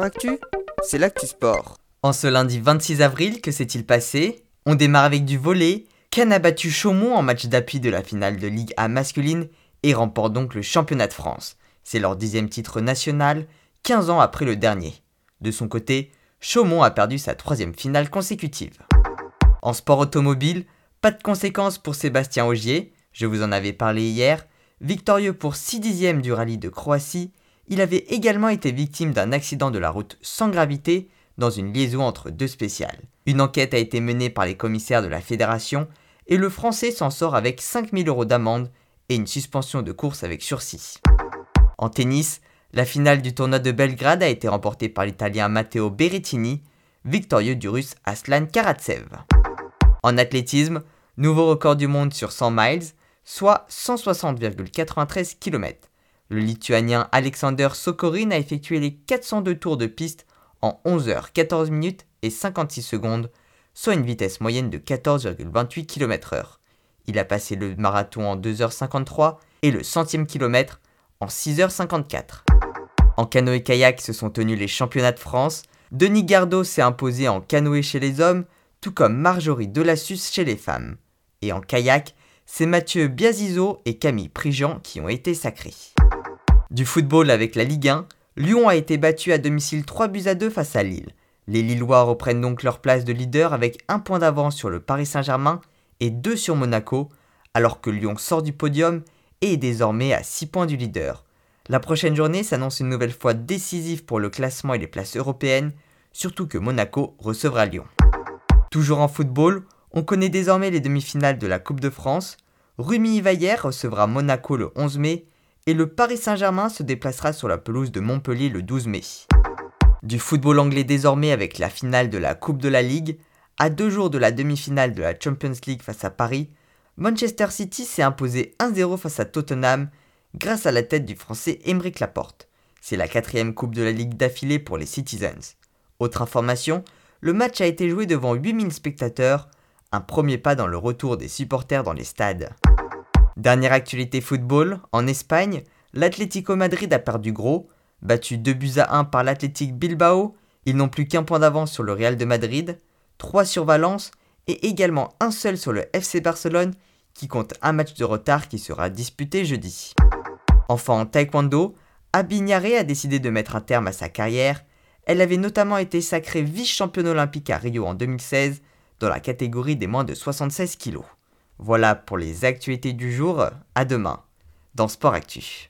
Actu, c'est l'actu sport. En ce lundi 26 avril, que s'est-il passé? On démarre avec du volet. Cannes a battu Chaumont en match d'appui de la finale de Ligue A masculine et remporte donc le championnat de France? C'est leur dixième titre national, 15 ans après le dernier. De son côté, Chaumont a perdu sa troisième finale consécutive. En sport automobile, pas de conséquences pour Sébastien Augier, je vous en avais parlé hier. Victorieux pour 6 dixièmes du rallye de Croatie, il avait également été victime d'un accident de la route sans gravité dans une liaison entre deux spéciales. Une enquête a été menée par les commissaires de la fédération et le Français s'en sort avec 5000 euros d'amende et une suspension de course avec sursis. En tennis, la finale du tournoi de Belgrade a été remportée par l'Italien Matteo Berrettini, victorieux du Russe Aslan Karatsev. En athlétisme, nouveau record du monde sur 100 miles, soit 160,93 km. Le Lituanien Alexander Sokorin a effectué les 402 tours de piste en 11 h 14 minutes et 56 secondes, soit une vitesse moyenne de 14,28 km/h. Il a passé le marathon en 2h53 et le centième kilomètre en 6h54. En canoë-kayak se sont tenus les championnats de France. Denis Gardot s'est imposé en canoë chez les hommes, tout comme Marjorie Delassus chez les femmes. Et en kayak, c'est Mathieu Biazizo et Camille Prigent qui ont été sacrés. Du football avec la Ligue 1, Lyon a été battu à domicile 3 buts à 2 face à Lille. Les Lillois reprennent donc leur place de leader avec un point d'avance sur le Paris Saint-Germain et 2 sur Monaco, alors que Lyon sort du podium et est désormais à 6 points du leader. La prochaine journée s'annonce une nouvelle fois décisive pour le classement et les places européennes, surtout que Monaco recevra Lyon. Toujours en football, on connaît désormais les demi-finales de la Coupe de France. Rumi Ivayer recevra Monaco le 11 mai et le Paris Saint-Germain se déplacera sur la pelouse de Montpellier le 12 mai. Du football anglais désormais avec la finale de la Coupe de la Ligue, à deux jours de la demi-finale de la Champions League face à Paris, Manchester City s'est imposé 1-0 face à Tottenham grâce à la tête du français Emeric Laporte. C'est la quatrième Coupe de la Ligue d'affilée pour les Citizens. Autre information, le match a été joué devant 8000 spectateurs, un premier pas dans le retour des supporters dans les stades. Dernière actualité football, en Espagne, l'Atlético Madrid a perdu gros, battu 2 buts à 1 par l'Athletic Bilbao, ils n'ont plus qu'un point d'avance sur le Real de Madrid, 3 sur Valence et également un seul sur le FC Barcelone qui compte un match de retard qui sera disputé jeudi. Enfin en taekwondo, Abignare a décidé de mettre un terme à sa carrière. Elle avait notamment été sacrée vice-championne olympique à Rio en 2016 dans la catégorie des moins de 76 kilos. Voilà pour les actualités du jour, à demain dans Sport Actu.